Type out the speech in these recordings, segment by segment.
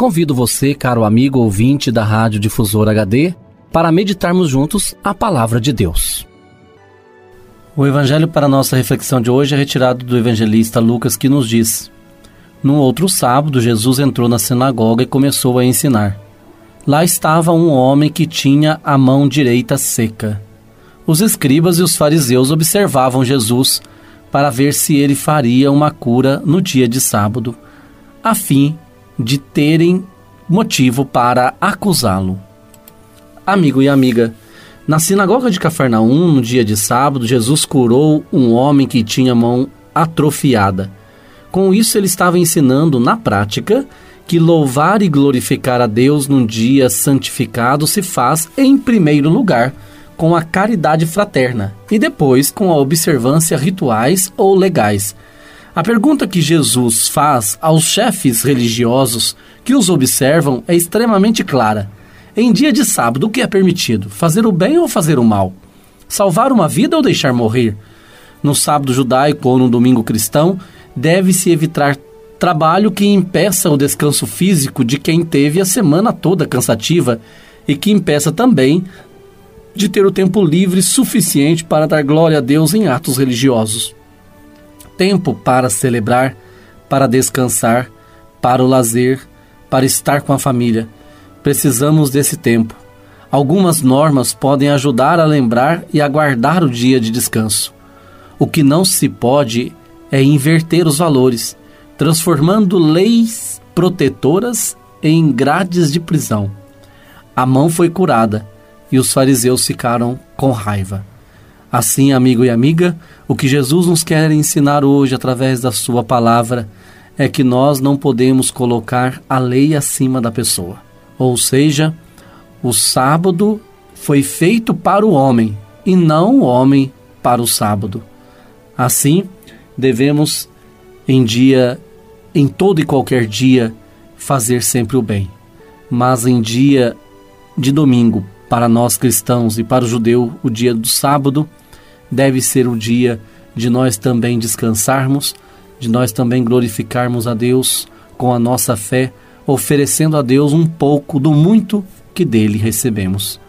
Convido você, caro amigo ouvinte da Rádio Difusora HD, para meditarmos juntos a palavra de Deus. O evangelho para nossa reflexão de hoje é retirado do evangelista Lucas, que nos diz: Num outro sábado, Jesus entrou na sinagoga e começou a ensinar. Lá estava um homem que tinha a mão direita seca. Os escribas e os fariseus observavam Jesus para ver se ele faria uma cura no dia de sábado, a fim de terem motivo para acusá-lo. Amigo e amiga, na sinagoga de Cafarnaum, no dia de sábado, Jesus curou um homem que tinha mão atrofiada. Com isso, ele estava ensinando na prática que louvar e glorificar a Deus num dia santificado se faz, em primeiro lugar, com a caridade fraterna e depois com a observância rituais ou legais a pergunta que Jesus faz aos chefes religiosos que os observam é extremamente clara. Em dia de sábado, o que é permitido? Fazer o bem ou fazer o mal? Salvar uma vida ou deixar morrer? No sábado judaico ou no domingo cristão, deve-se evitar trabalho que impeça o descanso físico de quem teve a semana toda cansativa e que impeça também de ter o tempo livre suficiente para dar glória a Deus em atos religiosos tempo para celebrar, para descansar, para o lazer, para estar com a família. Precisamos desse tempo. Algumas normas podem ajudar a lembrar e a guardar o dia de descanso. O que não se pode é inverter os valores, transformando leis protetoras em grades de prisão. A mão foi curada e os fariseus ficaram com raiva. Assim, amigo e amiga, o que Jesus nos quer ensinar hoje através da Sua palavra é que nós não podemos colocar a lei acima da pessoa. Ou seja, o sábado foi feito para o homem e não o homem para o sábado. Assim, devemos em dia, em todo e qualquer dia, fazer sempre o bem. Mas em dia de domingo, para nós cristãos e para o judeu, o dia do sábado, deve ser o dia de nós também descansarmos, de nós também glorificarmos a Deus com a nossa fé, oferecendo a Deus um pouco do muito que dele recebemos.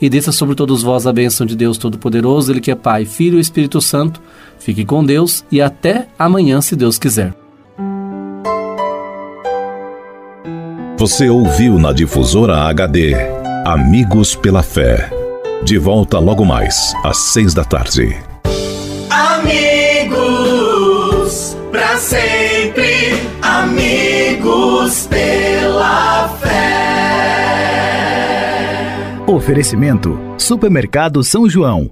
E desça sobre todos vós a bênção de Deus Todo-Poderoso, Ele que é Pai, Filho e Espírito Santo. Fique com Deus e até amanhã, se Deus quiser. Você ouviu na Difusora HD Amigos pela Fé. De volta logo mais, às seis da tarde. Amigos, para sempre, amigos pela fé. Oferecimento: Supermercado São João.